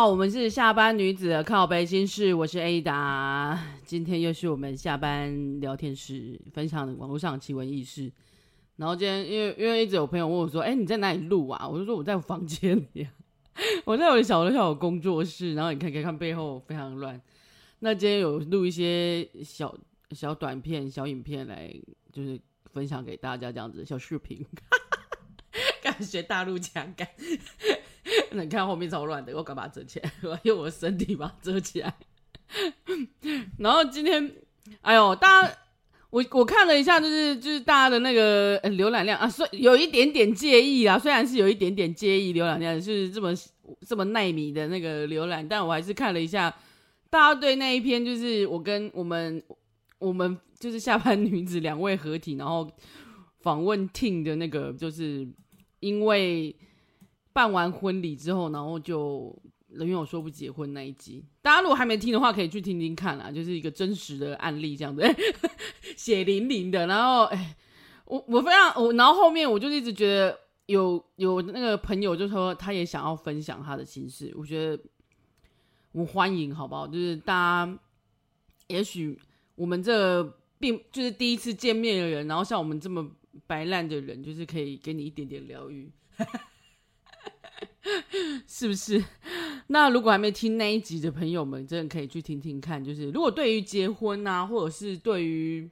好，我们是下班女子的靠北心事，我是 Ada，今天又是我们下班聊天室，分享的网络上奇闻异事。然后今天因为因为一直有朋友问我说，哎，你在哪里录啊？我就说我在我房间里，我在我的小的小工作室。然后你看，可以看背后非常乱。那今天有录一些小小短片、小影片来，就是分享给大家这样子小视频，感觉大陆腔感。那你看后面超乱的，我赶把它遮起来，我用我的身体把它遮起来。然后今天，哎呦，大家，我我看了一下，就是就是大家的那个浏览量啊，虽有一点点介意啊，虽然是有一点点介意浏览量，是这么这么奈米的那个浏览，但我还是看了一下，大家对那一篇就是我跟我们我们就是下班女子两位合体，然后访问 Ting 的那个，就是因为。办完婚礼之后，然后就人缘有说不结婚那一集，大家如果还没听的话，可以去听听看啦，就是一个真实的案例这样子，血淋淋的。然后，哎，我我非常我，然后后面我就一直觉得有有那个朋友就说他也想要分享他的心事，我觉得我欢迎，好不好？就是大家，也许我们这并就是第一次见面的人，然后像我们这么白烂的人，就是可以给你一点点疗愈。是不是？那如果还没听那一集的朋友们，真的可以去听听看。就是如果对于结婚啊，或者是对于，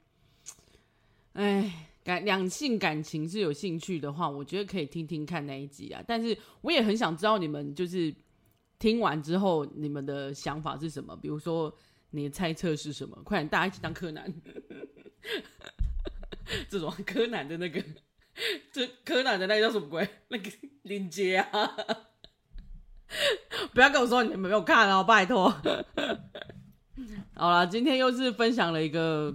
哎，感两性感情是有兴趣的话，我觉得可以听听看那一集啊。但是我也很想知道你们就是听完之后你们的想法是什么？比如说你的猜测是什么？快点，大家一起当柯南，这种柯南的那个。这柯南的那个叫什么鬼？那个林杰啊！不要跟我说你们没有看哦，拜托。好了，今天又是分享了一个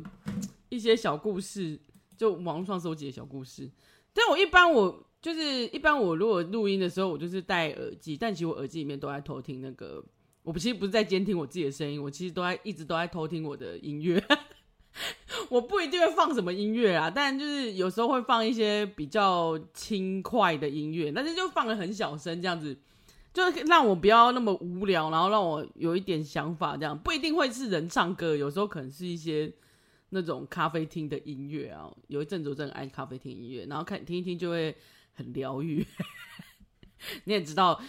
一些小故事，就网络上收集的小故事。但我一般我就是一般我如果录音的时候，我就是戴耳机，但其实我耳机里面都在偷听那个，我其实不是在监听我自己的声音，我其实都在一直都在偷听我的音乐。我不一定会放什么音乐啊，但就是有时候会放一些比较轻快的音乐，但是就放得很小声，这样子，就是让我不要那么无聊，然后让我有一点想法，这样不一定会是人唱歌，有时候可能是一些那种咖啡厅的音乐啊。有一阵子我真的爱咖啡厅音乐，然后看听一听就会很疗愈。你也知道，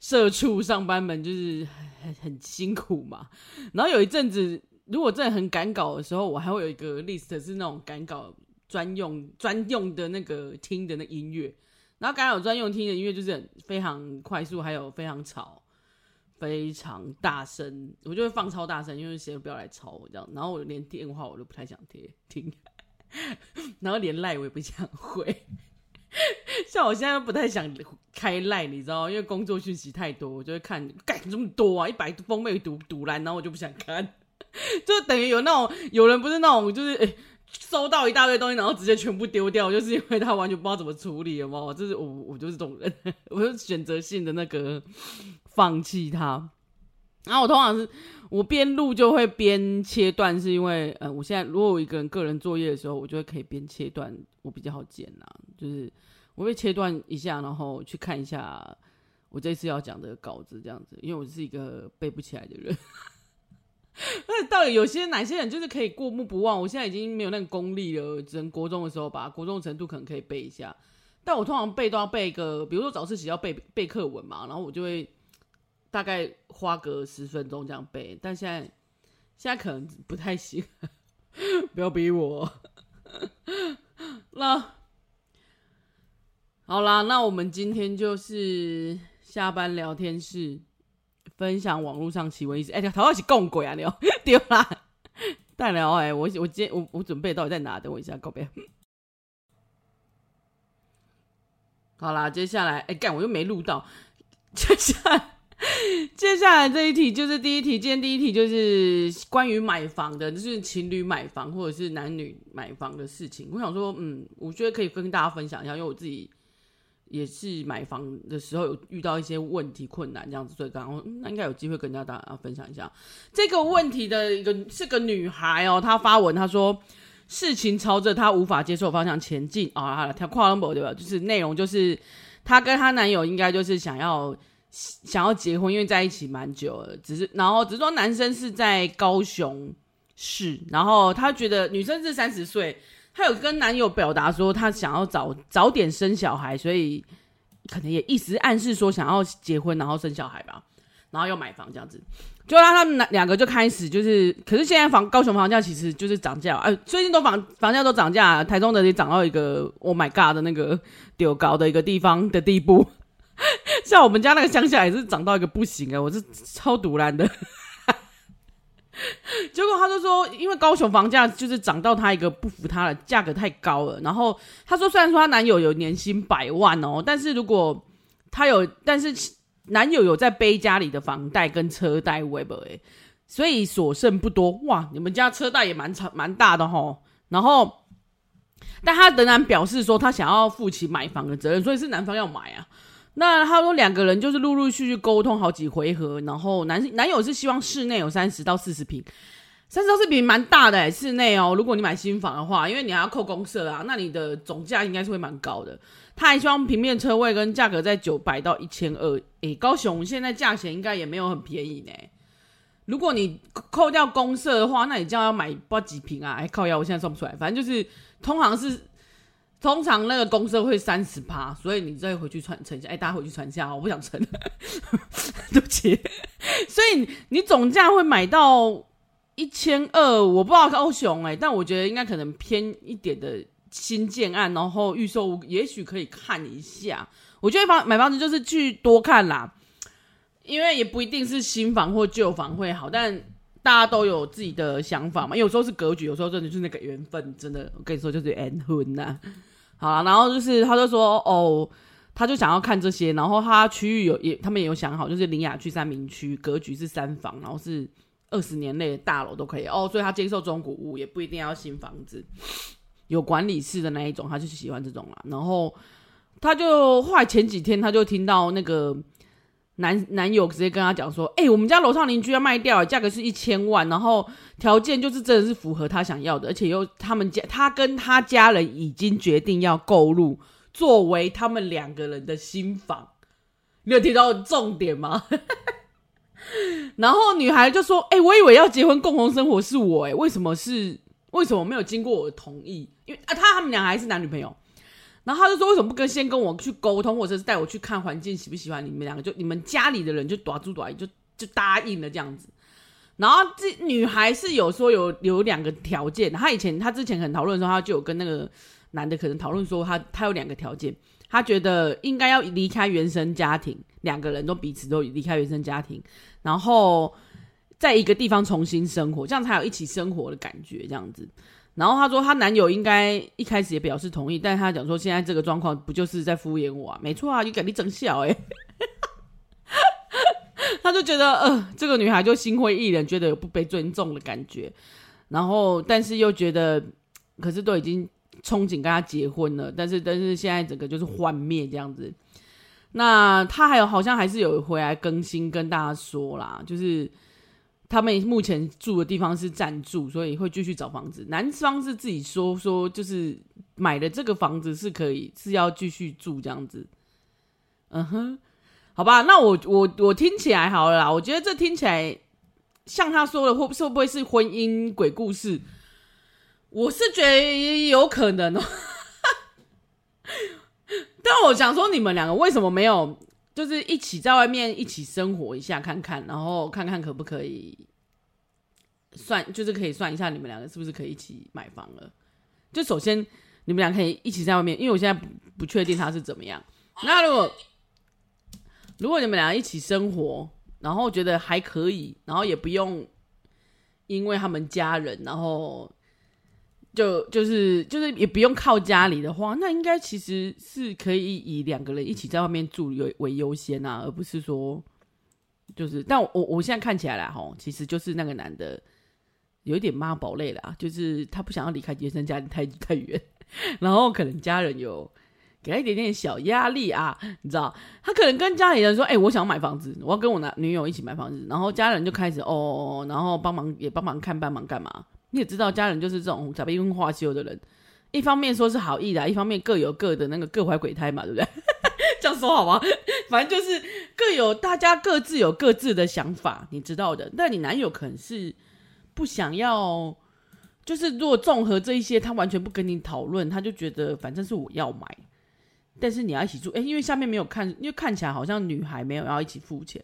社畜上班们就是很很辛苦嘛，然后有一阵子。如果真的很赶稿的时候，我还会有一个 list 是那种赶稿专用专用的那个听的那音乐，然后赶稿专用听的音乐就是很非常快速，还有非常吵、非常大声，我就会放超大声，因为谁不要来吵我这样。然后我连电话我都不太想贴听，然后连赖我也不想回，像我现在不太想开赖，你知道，因为工作讯息太多，我就会看，干这么多啊，一百封被读读烂，然后我就不想看。就等于有那种有人不是那种就是哎、收到一大堆东西然后直接全部丢掉，就是因为他完全不知道怎么处理了嘛。就是我我就是这种人，我就选择性的那个放弃它。然后我通常是我边录就会边切断，是因为呃我现在如果我一个人个人作业的时候，我就会可以边切断，我比较好剪呐。就是我会切断一下，然后去看一下我这次要讲的稿子这样子，因为我是一个背不起来的人。那到底有些哪些人就是可以过目不忘？我现在已经没有那个功力了，只能国中的时候吧，国中的程度可能可以背一下。但我通常背都要背一个，比如说早自习要背背课文嘛，然后我就会大概花个十分钟这样背。但现在现在可能不太行，不要逼我。那好啦，那我们今天就是下班聊天室。分享网络上奇闻异事，哎、欸，头号是共鬼啊，你哦 丢啦！大聊哎，我我今天我我准备到底在哪？等我一下，告别。好啦，接下来哎干、我又没录到。接下来接下来这一题就是第一题，今天第一题就是关于买房的，就是情侣买房或者是男女买房的事情。我想说，嗯，我觉得可以跟大家分享一下，因为我自己。也是买房的时候有遇到一些问题困难这样子，所以刚刚那应该有机会跟大家分享一下这个问题的一个是个女孩哦，她发文她说事情朝着她无法接受方向前进啊，她跨栏博对吧？就是内容就是她跟她男友应该就是想要想要结婚，因为在一起蛮久了，只是然后只是说男生是在高雄市，然后她觉得女生是三十岁，他有跟男友表达说他想要早早点生小孩，所以可能也一直暗示说想要结婚，然后生小孩吧，然后要买房这样子，就让他们两个就开始就是，可是现在房高雄房价其实就是涨价，哎，最近都房房价都涨价，台中的也涨到一个 Oh my God 的那个丢高的一个地方的地步。像我们家那个乡下也是涨到一个不行啊，我是超赌烂的。结果他就说，因为高雄房价就是涨到他一个不服他的价格太高了。然后他说，虽然说他男友有年薪百万哦，但是如果他有，但是男友有在背家里的房贷跟车贷，Web 哎，所以所剩不多。哇，你们家车贷也蛮长蛮大的齁。然后，但他仍然表示说，他想要负起买房的责任，所以是男方要买啊。那他说两个人就是陆陆续续沟通好几回合，然后男男友是希望室内有三十到四十平，三十到四十平蛮大的，室内哦，如果你买新房的话，因为你还要扣公设啊，那你的总价应该是会蛮高的。他还希望平面车位跟价格在九百到一千二，哎，高雄现在价钱应该也没有很便宜呢。如果你扣掉公设的话，那你这样要买不几坪啊？哎，靠腰，我现在算不出来，反正就是通常是。通常那个公社会三十趴，所以你再回去传承一下。哎、大家回去传一下，我不想承，对不起。所以你总价会买到一千二，我不知道高雄哎、但我觉得应该可能偏一点的新建案，然后预售也许可以看一下。我觉得房买房子就是去多看啦，因为也不一定是新房或旧房会好，但大家都有自己的想法嘛。有时候是格局，有时候真的就是那个缘分，真的我跟你说就是缘分呐。好了，然后就是他就说哦，他就想要看这些，然后他区域有也，他们也有想好，就是林雅区三明区格局是三房，然后是二十年内的大楼都可以哦，所以他接受中古屋，也不一定要新房子，有管理室的那一种，他就是喜欢这种啦。然后他就后来前几天他就听到那个。男男友直接跟他讲说：“哎、我们家楼上邻居要卖掉，价格是一千万，然后条件就是真的是符合他想要的，而且又他们家他跟他家人已经决定要购入，作为他们两个人的新房。你有听到重点吗？” 然后女孩就说：“哎、我以为要结婚共同生活是我、欸，哎，为什么是为什么没有经过我的同意？因为啊，他他们俩还是男女朋友。”然后他就说：“为什么不跟先跟我去沟通，或者是带我去看环境，喜不喜欢？你们两个就你们家里的人就打住打就就答应了这样子。然后这女孩是有说有有两个条件，她以前她之前很讨论的时候，她就有跟那个男的可能讨论说，他他有两个条件，她觉得应该要离开原生家庭，两个人都彼此都离开原生家庭，然后在一个地方重新生活，这样才有一起生活的感觉，这样子。”然后她说，她男友应该一开始也表示同意，但她讲说，现在这个状况不就是在敷衍我啊？没错啊，你赶紧整笑哎！他就觉得，呃，这个女孩就心灰意冷，觉得有不被尊重的感觉。然后，但是又觉得，可是都已经憧憬跟他结婚了，但是，但是现在整个就是幻灭这样子。那他还有好像还是有回来更新跟大家说啦，就是。他们目前住的地方是暂住，所以会继续找房子。男方是自己说说，就是买的这个房子是可以是要继续住这样子。嗯哼，好吧，那我我我听起来好了啦。我觉得这听起来像他说的，会会不会是婚姻鬼故事？我是觉得有可能哦。但我想说，你们两个为什么没有？就是一起在外面一起生活一下看看，然后看看可不可以算，就是可以算一下你们两个是不是可以一起买房了。就首先你们俩可以一起在外面，因为我现在不不确定他是怎么样。那如果如果你们俩一起生活，然后觉得还可以，然后也不用因为他们家人，然后。就就是就是也不用靠家里的话，那应该其实是可以以两个人一起在外面住为为优先啊，而不是说就是。但我我现在看起来啦，吼，其实就是那个男的有一点妈宝类啦，就是他不想要离开原生家庭太太远，然后可能家人有给他一点点小压力啊，你知道，他可能跟家里人说，哎、我想要买房子，我要跟我男女友一起买房子，然后家人就开始哦，然后帮忙也帮忙看，帮忙干嘛？你也知道，家人就是这种假悲欢化修的人。一方面说是好意的，一方面各有各的那个各怀鬼胎嘛，对不对？这样说好吗？反正就是各有大家各自有各自的想法，你知道的。但你男友可能是不想要，就是如果综合这一些，他完全不跟你讨论，他就觉得反正是我要买，但是你要一起住。哎，因为下面没有看，因为看起来好像女孩没有要一起付钱，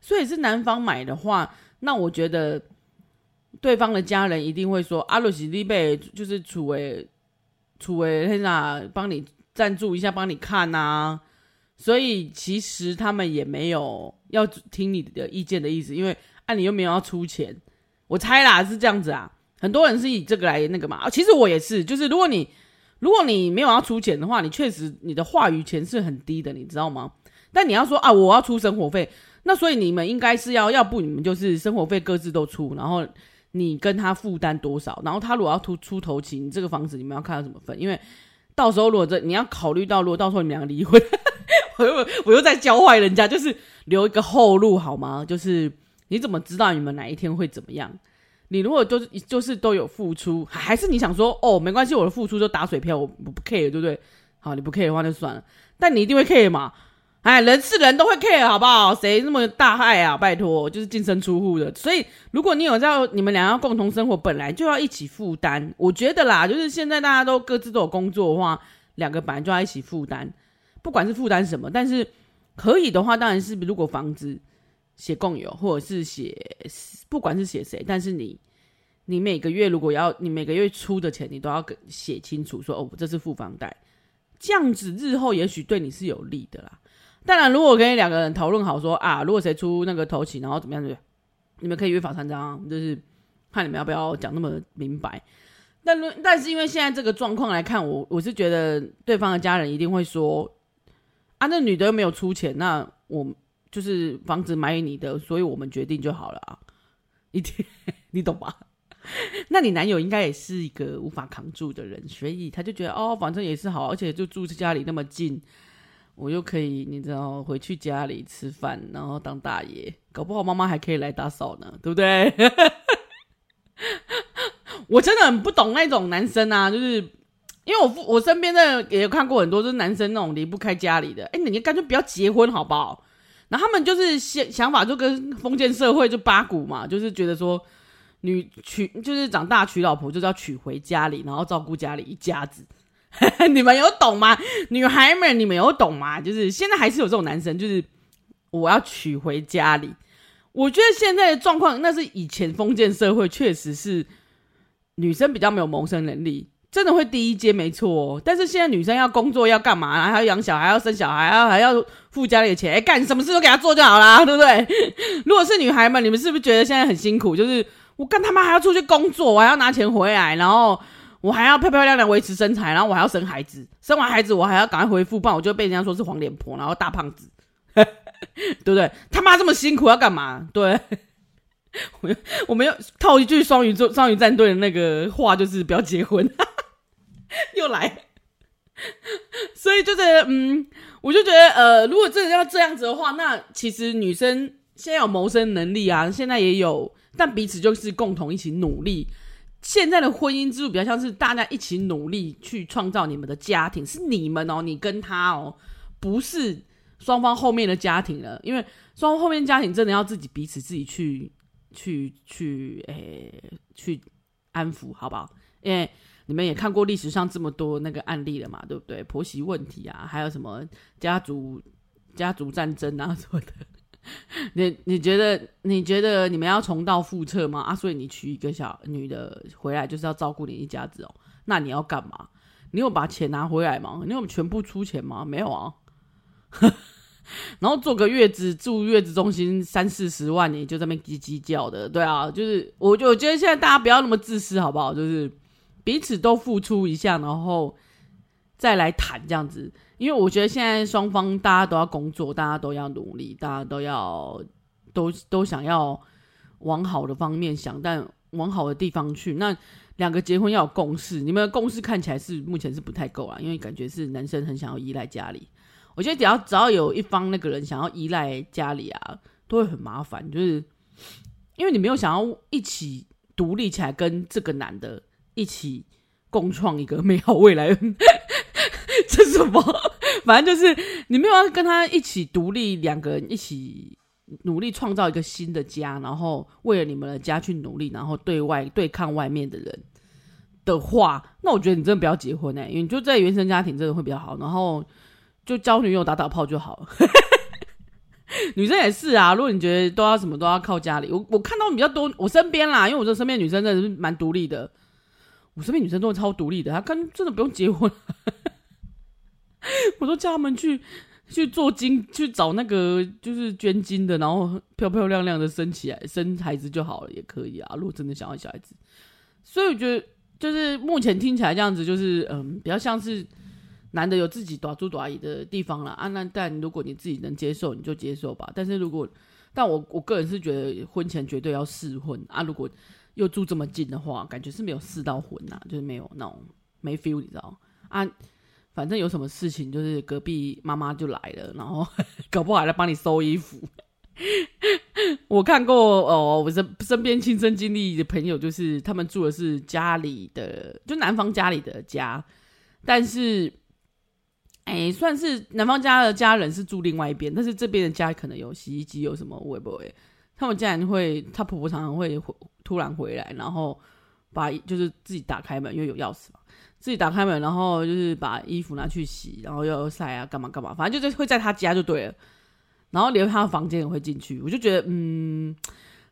所以是男方买的话，那我觉得对方的家人一定会说：“阿鲁西利贝就是楚为楚为黑娜帮你。”赞助一下，帮你看呐、啊，所以其实他们也没有要听你的意见的意思，因为啊，你又没有要出钱，我猜啦是这样子啊，很多人是以这个来那个嘛，其实我也是，就是如果你如果你没有要出钱的话，你确实你的话语权是很低的，你知道吗？但你要说啊，我要出生活费，那所以你们应该是要，要不你们就是生活费各自都出，然后你跟他负担多少，然后他如果要出出头期，你这个房子你们要看他怎么分，因为。到时候如果这你要考虑到，如果到时候你们两个离婚，我又我又在教坏人家，就是留一个后路好吗？就是你怎么知道你们哪一天会怎么样？你如果就是就是都有付出，还是你想说哦没关系，我的付出就打水漂，我不 care 对不对？好，你不 care 的话就算了，但你一定会 care 嘛。哎，人是人都会 care，好不好？谁那么大害啊？拜托，就是净身出户的。所以，如果你有在你们俩要共同生活，本来就要一起负担。我觉得啦，就是现在大家都各自都有工作的话，两个本来就要一起负担，不管是负担什么。但是可以的话，当然是如果房子写共有，或者是写不管是写谁，但是你你每个月如果要你每个月出的钱，你都要写清楚，说哦，这是付房贷，这样子日后也许对你是有利的啦。当然，如果跟你两个人讨论好说啊，如果谁出那个头起，然后怎么样子，你们可以约法三章，就是看你们要不要讲那么明白。但但是因为现在这个状况来看，我我是觉得对方的家人一定会说啊，那女的又没有出钱，那我就是房子买给你的，所以我们决定就好了啊。一定，你懂吧？那你男友应该也是一个无法扛住的人，所以他就觉得哦，反正也是好，而且就住家里那么近。我又可以，你知道，回去家里吃饭，然后当大爷，搞不好妈妈还可以来打扫呢，对不对？我真的很不懂那种男生啊，就是因为我我身边的也有看过很多，就是男生那种离不开家里的，哎，你干脆不要结婚好不好？然后他们就是想想法就跟封建社会就八股嘛，就是觉得说女娶就是长大娶老婆就是要娶回家里，然后照顾家里一家子。你们有懂吗？女孩们，你们有懂吗？就是现在还是有这种男生，就是我要娶回家里。我觉得现在的状况，那是以前封建社会确实是女生比较没有谋生能力，真的会第一阶没错。但是现在女生要工作要干嘛？还要养小孩，要生小孩，还要还要付家里的钱，干什么事都给他做就好啦，对不对？如果是女孩们，你们是不是觉得现在很辛苦？就是我干他妈还要出去工作，我还要拿钱回来，然后。我还要漂漂亮亮维持身材，然后我还要生孩子，生完孩子我还要赶快恢复，不然我就被人家说是黄脸婆，然后大胖子，对不对？他妈这么辛苦要干嘛？对，我我们要套一句双鱼座双鱼战队的那个话，就是不要结婚，又来，所以就是嗯，我就觉得呃，如果真的要这样子的话，那其实女生现在有谋生能力啊，现在也有，但彼此就是共同一起努力。现在的婚姻制度比较像是大家一起努力去创造你们的家庭，是你们哦，你跟他哦，不是双方后面的家庭了。因为双方后面家庭真的要自己彼此自己去去去诶、去安抚，好不好？因为你们也看过历史上这么多那个案例了嘛，对不对？婆媳问题啊，还有什么家族家族战争啊什么的。你你觉得你觉得你们要重蹈覆辙吗？啊，所以你娶一个小女的回来就是要照顾你一家子哦。那你要干嘛？你有把钱拿回来吗？你有全部出钱吗？没有啊。然后坐个月子住月子中心三四十万，你就在那边叽叽叫的，对啊，就是我我觉得现在大家不要那么自私，好不好？就是彼此都付出一下，然后再来谈这样子。因为我觉得现在双方大家都要工作，大家都要努力，大家都要都都想要往好的方面想，但往好的地方去。那两个结婚要有共识，你们的共识看起来是目前是不太够啦，因为感觉是男生很想要依赖家里。我觉得只要只要有一方那个人想要依赖家里啊，都会很麻烦，就是因为你没有想要一起独立起来，跟这个男的一起共创一个美好未来。什么？反正就是你没有要跟他一起独立，两个人一起努力创造一个新的家，然后为了你们的家去努力，然后对外对抗外面的人的话，那我觉得你真的不要结婚哎、因为就在原生家庭真的会比较好，然后就交女友打打炮就好了。女生也是啊，如果你觉得都要什么都要靠家里，我我看到比较多，我身边啦，因为我这身边女生真的是蛮独立的，我身边女生都是超独立的，她跟真的不用结婚，我都叫他们去去做精，去找那个就是捐精的，然后漂漂亮亮的生起来生孩子就好了，也可以啊。如果真的想要小孩子，所以我觉得就是目前听起来这样子，就是嗯，比较像是。男的有自己大主大意的地方了啊，那但如果你自己能接受，你就接受吧。但是如果，但我我个人是觉得婚前绝对要试婚啊。如果又住这么近的话，感觉是没有试到婚呐，就是没有那种没 feel，你知道啊？反正有什么事情，就是隔壁妈妈就来了，然后 搞不好还来帮你收衣服。我看过哦，我身身边亲身经历的朋友，就是他们住的是家里的，就男方家里的家，但是。哎，算是男方家的家人是住另外一边，但是这边的家可能有洗衣机，有什么会不会？他们竟然会，他婆婆常常会突然回来，然后把就是自己打开门，因为有钥匙嘛，自己打开门，然后就是把衣服拿去洗，然后又晒啊，干嘛干嘛，反正就是会在他家就对了。然后连他的房间也会进去，我就觉得嗯，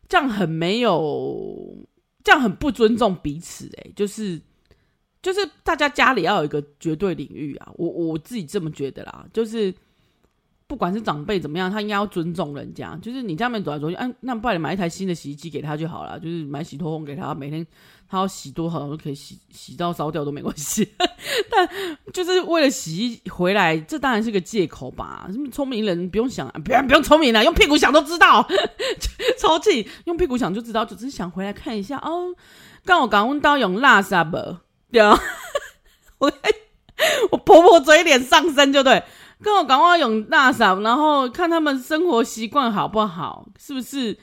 这样很没有，这样很不尊重彼此，欸，哎，就是。就是大家家里要有一个绝对领域啊，我我自己这么觉得啦。就是不管是长辈怎么样，他应该要尊重人家。就是你家里面走来走去，哎、啊，那不然你买一台新的洗衣机给他就好了。就是买洗脱烘给他，每天他要洗多少都可以洗，洗到烧掉都没关系。但就是为了洗衣回来，这当然是个借口吧。什么聪明人不用想，不用不用聪明了，用屁股想都知道。超气，用屁股想就知道，就只是想回来看一下哦。刚我刚问到用垃圾不？对啊，我我婆婆嘴脸上升就对，跟我赶快用大嫂，然后看他们生活习惯好不好，是不是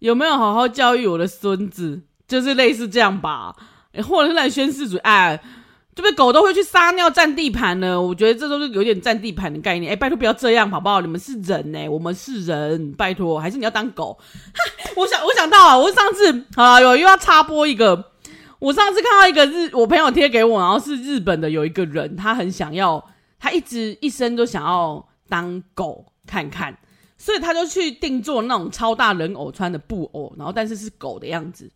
有没有好好教育我的孙子，就是类似这样吧，或者是来宣示主，哎，这边狗都会去撒尿占地盘呢，我觉得这都是有点占地盘的概念，哎，拜托不要这样好不好？你们是人呢，我们是人，拜托，还是你要当狗？我想我想到啊，我上次啊有又要插播一个。我上次看到一个日，我朋友贴给我，然后是日本的有一个人，他很想要，他一直一生都想要当狗看看，所以他就去定做那种超大人偶穿的布偶，然后但是是狗的样子，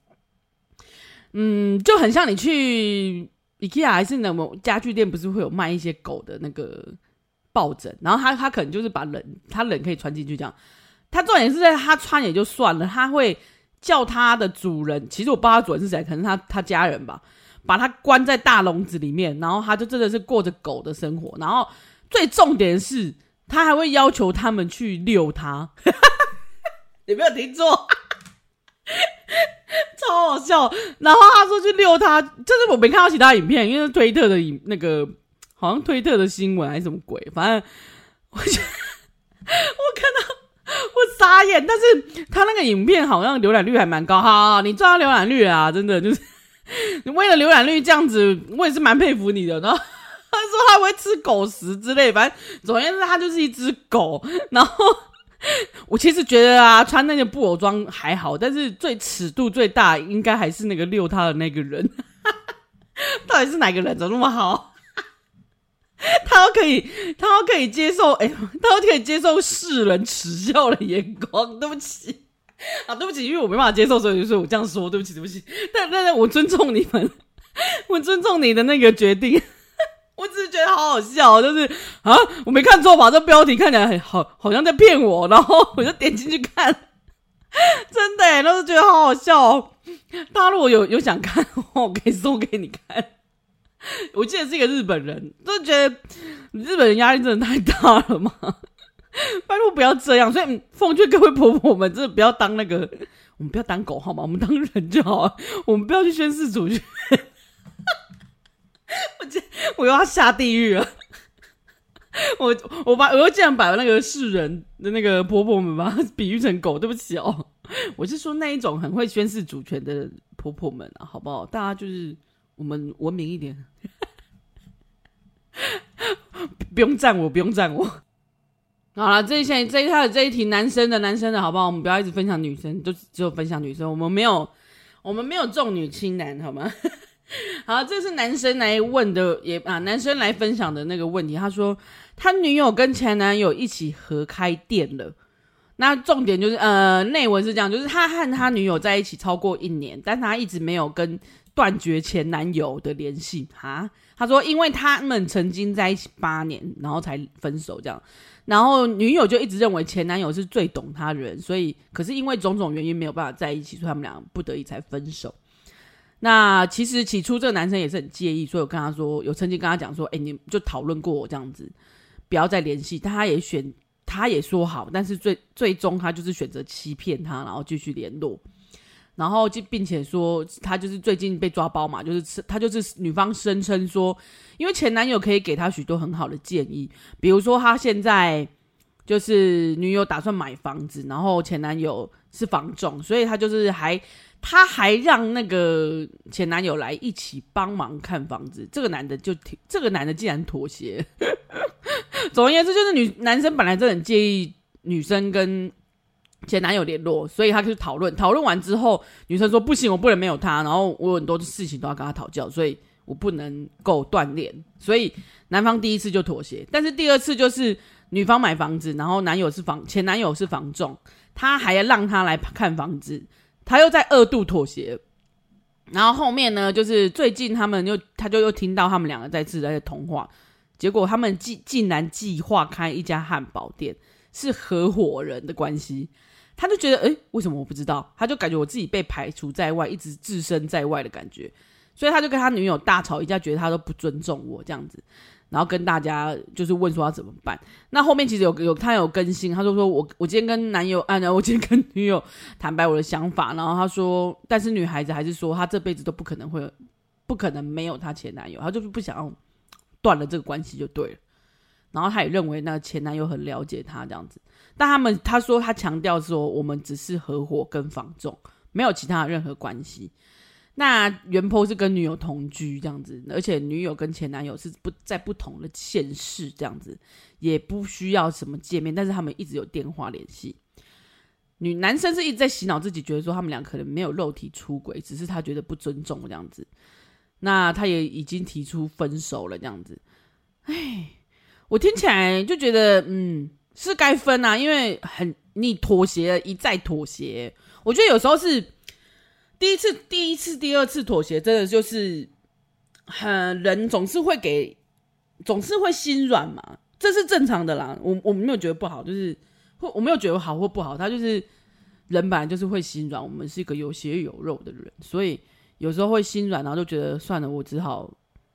嗯，就很像你去 IKEA 还是那种家具店，不是会有卖一些狗的那个抱枕，然后他他可能就是把人他人可以穿进去这样，他重点是在他穿也就算了，他会。叫他的主人，其实我不知道他主人是谁，可能他他家人吧，把他关在大笼子里面，然后他就真的是过着狗的生活。然后最重点是，他还会要求他们去遛他。有没有听错？超好笑。然后他说去遛他，就是我没看到其他影片，因为是推特的影那个，好像推特的新闻还是什么鬼，反正我我看到。我傻眼，但是他那个影片好像浏览率还蛮高，哈，你赚到浏览率啊，真的就是 你为了浏览率这样子，我也是蛮佩服你的。然后 他说他会吃狗食之类，反正总而言之，他就是一只狗。然后 我其实觉得啊，穿那个布偶装还好，但是最尺度最大应该还是那个遛他的那个人，到底是哪个人怎么那么好？他都可以，他都可以接受，哎、欸，他都可以接受世人耻笑的眼光。对不起 啊，对不起，因为我没办法接受，所以就说我这样说，对不起，对不起。但但是，我尊重你们，我尊重你的那个决定。我只是觉得好好笑，就是啊，我没看错吧？这标题看起来很好，好像在骗我，然后我就点进去看，真的，都是觉得好好笑。大家如果有有想看，我可以送给你看。我记得是一个日本人，就觉得日本人压力真的太大了嘛，拜托不要这样。所以奉劝各位婆婆们，真的不要当那个，我们不要当狗好吗？我们当人就好，我们不要去宣示主权。我今我又要下地狱了。我我把我又竟然把那个世人的那个婆婆们把它比喻成狗，对不起哦。我是说那一种很会宣示主权的婆婆们啊，好不好？大家就是。我们文明一点，不用赞我，不用赞我。好了，这一现这一套这一题男生的男生的好不好？我们不要一直分享女生，就只有分享女生。我们没有，我们没有重女轻男，好吗？好，这是男生来问的，也啊，男生来分享的那个问题。他说他女友跟前男友一起合开店了。那重点就是，呃，内文是这样，就是他和他女友在一起超过一年，但他一直没有跟断绝前男友的联系。哈，他说，因为他们曾经在一起八年，然后才分手这样。然后女友就一直认为前男友是最懂她的人，所以可是因为种种原因没有办法在一起，所以他们俩不得已才分手。那其实起初这个男生也是很介意，所以我跟他说，有曾经跟他讲说，哎，你就讨论过我这样子，不要再联系。但他也选。他也说好，但是最最终他就是选择欺骗他，然后继续联络，然后就并且说他就是最近被抓包嘛，就是他就是女方声称说，因为前男友可以给他许多很好的建议，比如说他现在就是女友打算买房子，然后前男友是房仲，所以他就是还他还让那个前男友来一起帮忙看房子，这个男的就挺这个男的竟然妥协。总而言之，就是女男生本来就很介意女生跟前男友联络，所以他就讨论。讨论完之后，女生说不行，我不能没有他。然后我有很多事情都要跟他讨教，所以我不能够锻炼。所以男方第一次就妥协，但是第二次就是女方买房子，然后男友是房前男友是房仲，他还要让他来看房子，他又在二度妥协。然后后面呢，就是最近他们又他就又听到他们两个再次在通话。结果他们竟竟然计划开一家汉堡店，是合伙人的关系。他就觉得，诶，为什么我不知道？他就感觉我自己被排除在外，一直置身在外的感觉。所以他就跟他女友大吵一架，觉得他都不尊重我这样子。然后跟大家就是问说要怎么办。那后面其实有有他有更新，他就说我我今天跟男友，啊，我今天跟女友坦白我的想法。然后他说，但是女孩子还是说，她这辈子都不可能会，不可能没有她前男友，她就是不想要。断了这个关系就对了，然后他也认为那个前男友很了解他这样子，但他们他说他强调说我们只是合伙跟房仲，没有其他任何关系。那原坡是跟女友同居这样子，而且女友跟前男友是不在不同的县市这样子，也不需要什么见面，但是他们一直有电话联系。女男生是一直在洗脑自己，觉得说他们俩可能没有肉体出轨，只是他觉得不尊重这样子。那他也已经提出分手了，这样子，哎，我听起来就觉得，嗯，是该分啊，因为很你妥协了，一再妥协，我觉得有时候是第一次、第一次、第二次妥协，真的就是很人总是会给，总是会心软嘛，这是正常的啦。我我没有觉得不好，就是或我没有觉得好或不好，他就是人本来就是会心软，我们是一个有血有肉的人，所以。有时候会心软，然后就觉得算了，我只好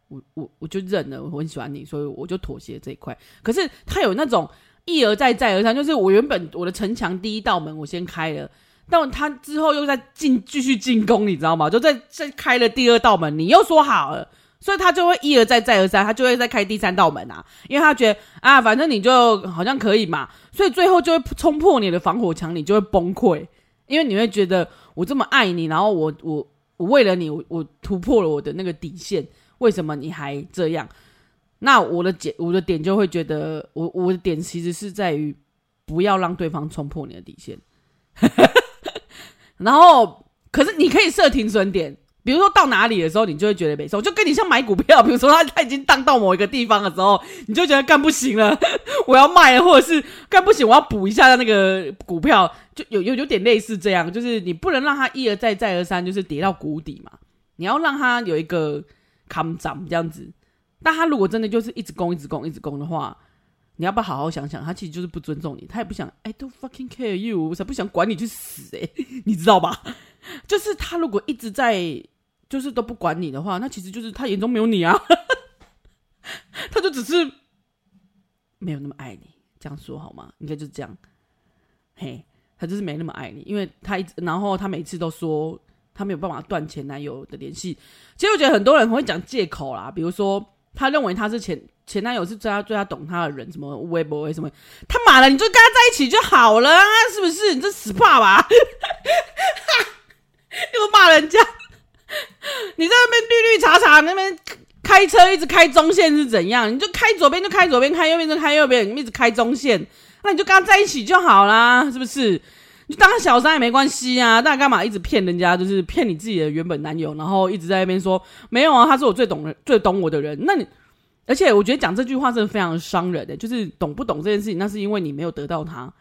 我我我就认了。我很喜欢你，所以我就妥协这一块。可是他有那种一而再再而三，就是我原本我的城墙第一道门我先开了，但他之后又在进继续进攻，你知道吗？就在在开了第二道门，你又说好了，所以他就会一而再再而三，他就会再开第三道门啊，因为他觉得啊，反正你就好像可以嘛，所以最后就会冲破你的防火墙，你就会崩溃，因为你会觉得我这么爱你，然后我我。我为了你，我我突破了我的那个底线，为什么你还这样？那我的点，我的点就会觉得，我我的点其实是在于不要让对方冲破你的底线。然后，可是你可以设停损点。比如说到哪里的时候，你就会觉得没错，就跟你像买股票，比如说他他已经荡到某一个地方的时候，你就觉得干不行了，我要卖，或者是干不行，我要补一下那个股票，就有有有点类似这样，就是你不能让他一而再再而三就是跌到谷底嘛，你要让他有一个抗涨这样子。但他如果真的就是一直攻一直攻一直攻的话，你要不要好好想想，他其实就是不尊重你，他也不想，I don't fucking care you，我才不想管你去死诶、你知道吧？就是他如果一直在，就是都不管你的话，那其实就是他眼中没有你啊，他就只是没有那么爱你，这样说好吗？应该就是这样。嘿，他就是没那么爱你，因为他一直，然后他每次都说他没有办法断前男友的联系。其实我觉得很多人会讲借口啦，比如说他认为他是前前男友是最他最他懂他的人，什么微博什么，他妈的，你就跟他在一起就好了啊，是不是？你这死爸爸！又骂人家，你在那边绿绿茶茶那边开车一直开中线是怎样？你就开左边就开左边，开右边就开右边，你一直开中线，那你就跟他在一起就好啦，是不是？你 当小三也没关系啊，那干嘛一直骗人家？就是骗你自己的原本男友，然后一直在那边说没有啊，他是我最懂人、最懂我的人。那你，而且我觉得讲这句话真的非常伤人的，就是懂不懂这件事情，那是因为你没有得到他。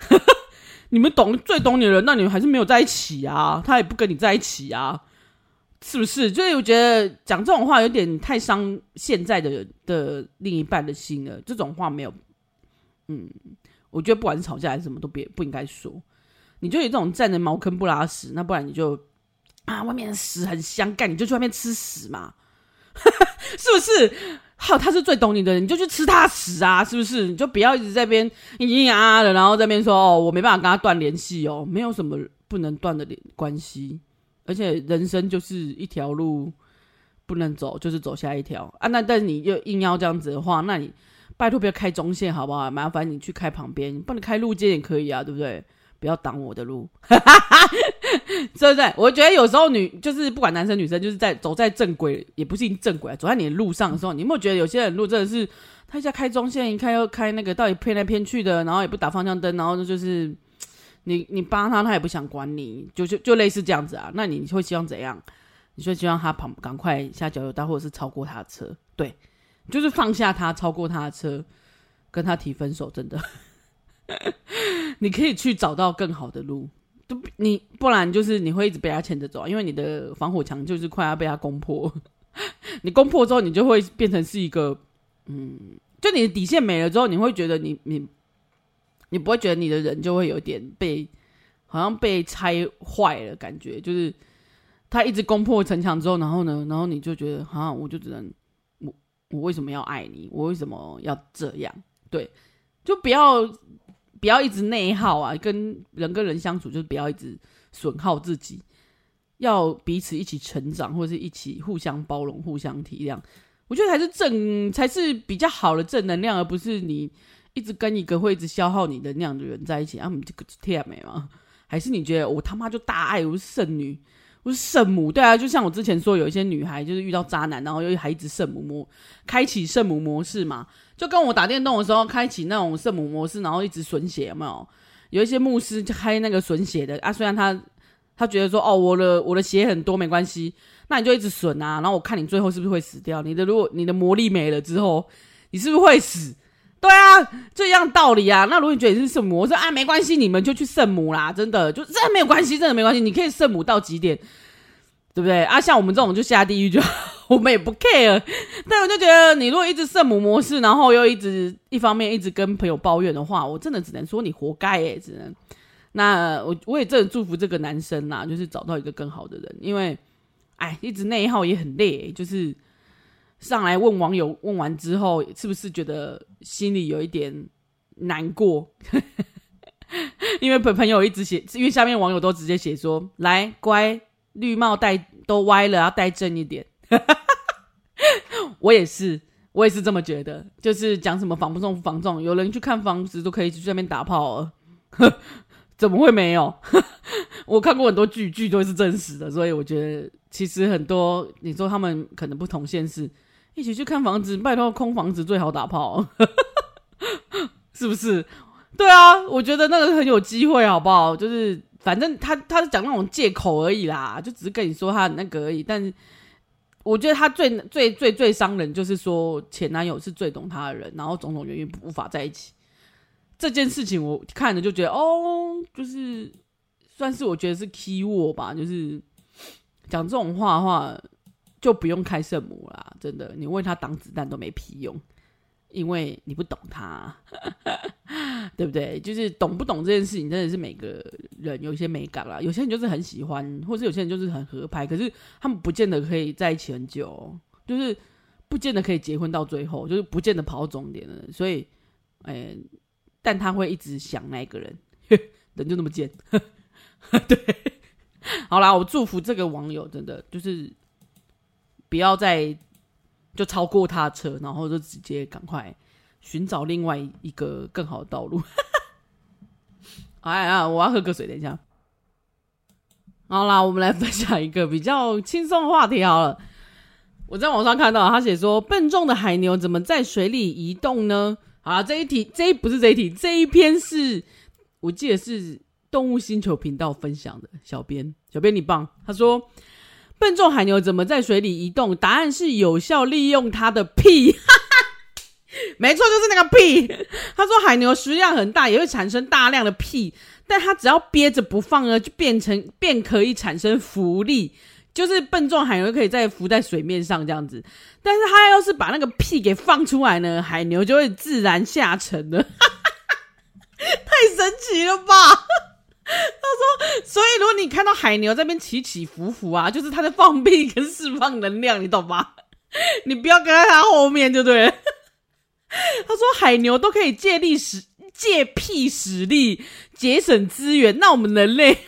你们懂最懂你的人，那你们还是没有在一起啊，他也不跟你在一起啊，是不是？所以我觉得讲这种话有点太伤现在的的另一半的心了。这种话没有，嗯，我觉得不管是吵架还是什么，都别不应该说。你就有这种站着茅坑不拉屎，那不然你就啊，外面的屎很香，干你就去外面吃屎嘛，是不是？好，他是最懂你的人，你就去吃他屎啊，是不是？你就不要一直在边咿咿啊啊的，然后在边说哦，我没办法跟他断联系哦，没有什么不能断的联关系，而且人生就是一条路，不能走就是走下一条啊。那但是你又硬要这样子的话，那你拜托不要开中线好不好？麻烦你去开旁边，帮你开路肩也可以啊，对不对？不要挡我的路，对不对？我觉得有时候女就是不管男生女生，就是在走在正轨，也不是正轨，啊走在你的路上的时候，你有没有觉得有些人路真的是他一下开中线，一开又开那个，到底偏来偏去的，然后也不打方向灯，然后就是你你帮他，他也不想管你，就就就类似这样子啊？那你会希望怎样？你就希望他跑赶快下脚油道，或者是超过他的车？对，就是放下他，超过他的车，跟他提分手，真的。你可以去找到更好的路，都你不然就是你会一直被他牵着走，因为你的防火墙就是快要被他攻破。你攻破之后，你就会变成是一个，嗯，就你的底线没了之后，你会觉得你你你不会觉得你的人就会有点被好像被拆坏了感觉，就是他一直攻破城墙之后，然后呢，然后你就觉得好像我就只能我我为什么要爱你？我为什么要这样？对，就不要。不要一直内耗啊，跟人跟人相处就是不要一直损耗自己，要彼此一起成长，或者是一起互相包容、互相体谅。我觉得才是正，才是比较好的正能量，而不是你一直跟一个会一直消耗你的那样的人在一起。啊，你这个天美吗？还是你觉得我他妈就大爱，我是圣女，我是圣母？对啊，就像我之前说，有一些女孩就是遇到渣男，然后又还一直圣母模，开启圣母模式嘛。就跟我打电动的时候，开启那种圣母模式，然后一直损血，有没有？有一些牧师就开那个损血的啊，虽然他他觉得说，哦，我的我的血很多没关系，那你就一直损啊，然后我看你最后是不是会死掉？你的如果你的魔力没了之后，你是不是会死？对啊，这样道理啊。那如果你觉得你是圣母，我说啊，没关系，你们就去圣母啦，真的就真的没有关系，真的没关系，你可以圣母到极点，对不对？啊，像我们这种就下地狱就。我们也不 care，但我就觉得你如果一直圣母模式，然后又一直一方面一直跟朋友抱怨的话，我真的只能说你活该诶，只能。那我我也真的祝福这个男生呐，就是找到一个更好的人，因为哎，一直内耗也很累，就是上来问网友问完之后，是不是觉得心里有一点难过？因为朋朋友一直写，因为下面网友都直接写说，来乖，绿帽戴都歪了，要戴正一点。我也是，我也是这么觉得。就是讲什么房不中不房仲，有人去看房子都可以去那边打炮了，怎么会没有？我看过很多剧，剧都是真实的，所以我觉得其实很多你说他们可能不同现实一起去看房子，拜托空房子最好打炮，是不是？对啊，我觉得那个很有机会，好不好？就是反正他他是讲那种借口而已啦，就只是跟你说他那个而已，但是。我觉得他最最最最伤人，就是说前男友是最懂他的人，然后种种原因无法在一起。这件事情我看着就觉得，哦，就是算是我觉得是 key word 吧，就是讲这种话的话，就不用开圣母啦，真的，你为他挡子弹都没屁用。因为你不懂他，对不对？就是懂不懂这件事情，真的是每个人有一些美感啦。有些人就是很喜欢，或是有些人就是很合拍，可是他们不见得可以在一起很久，就是不见得可以结婚到最后，就是不见得跑到终点了。所以，哎，但他会一直想那个人，人就那么贱。对，好啦，我祝福这个网友，真的就是不要再。就超过他车，然后就直接赶快寻找另外一个更好的道路。哎呀，我要喝个水，等一下。好啦，我们来分享一个比较轻松的话题好了。我在网上看到他写说，笨重的海牛怎么在水里移动呢？好，这一题，这一不是这一题，这一篇是我记得是动物星球频道分享的。小编，小编你棒。他说，笨重海牛怎么在水里移动？答案是有效利用它的屁。没错，就是那个屁。他说，海牛食量很大，也会产生大量的屁，但它只要憋着不放呢，就变成便可以产生浮力。就是笨重海牛可以再浮在水面上这样子，但是他要是把那个屁给放出来呢，海牛就会自然下沉了，太神奇了吧？他说，所以如果你看到海牛在那边起起伏伏啊，就是他在放屁跟释放能量，你懂吗？你不要跟在他后面就对。他说，海牛都可以借力使借屁使力，节省资源，那我们人类。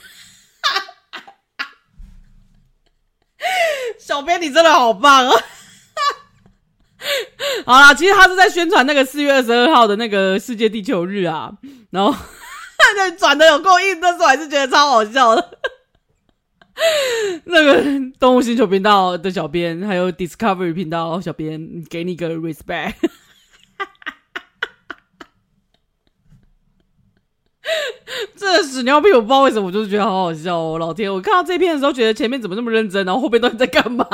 小编，你真的好棒啊！好啦，其实他是在宣传那个四月二十二号的那个世界地球日啊，然后他就转的有够硬，但是我还是觉得超好笑的。那个动物星球频道的小编，还有 Discovery 频道小编，给你个 respect。这屎尿屁，我不知道为什么，我就是觉得好好笑哦！老天，我看到这篇的时候，觉得前面怎么那么认真，然后后边到底在干嘛？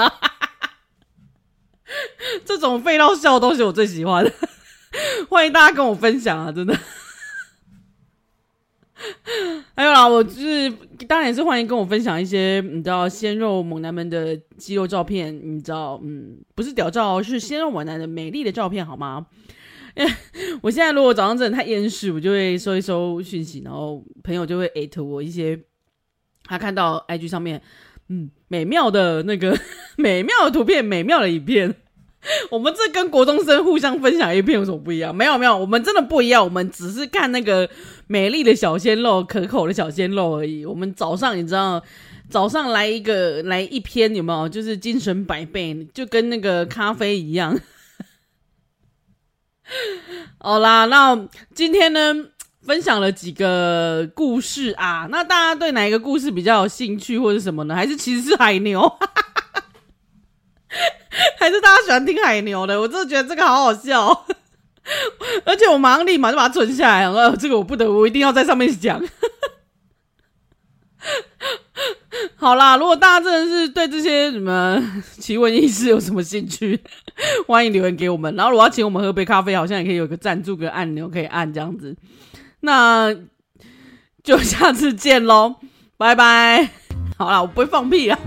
这种废到笑的东西，我最喜欢。欢迎大家跟我分享啊！真的。还有啦，我就是当然也是欢迎跟我分享一些你知道鲜肉猛男们的肌肉照片，你知道，嗯，不是屌照，是鲜肉猛男的美丽的照片，好吗？我现在如果早上真的太厌世，我就会收一收讯息，然后朋友就会艾特我一些他看到 IG 上面嗯美妙的那个 美妙的图片、美妙的影片。我们这跟国中生互相分享一片有什么不一样？没有没有，我们真的不一样。我们只是看那个美丽的小鲜肉、可口的小鲜肉而已。我们早上你知道，早上来一个来一篇有没有？就是精神百倍，就跟那个咖啡一样。好啦，那今天呢，分享了几个故事啊，那大家对哪一个故事比较有兴趣，或者什么呢？还是其实是海牛？还是大家喜欢听海牛的？我真的觉得这个好好笑，而且我马上立马就把它存下来，呃，这个我不得，我一定要在上面讲。好啦，如果大家真的是对这些什么 奇闻异事有什么兴趣，欢迎留言给我们。然后如果要请我们喝杯咖啡，好像也可以有个赞助个按钮可以按这样子。那就下次见喽，拜拜。好啦，我不会放屁啊。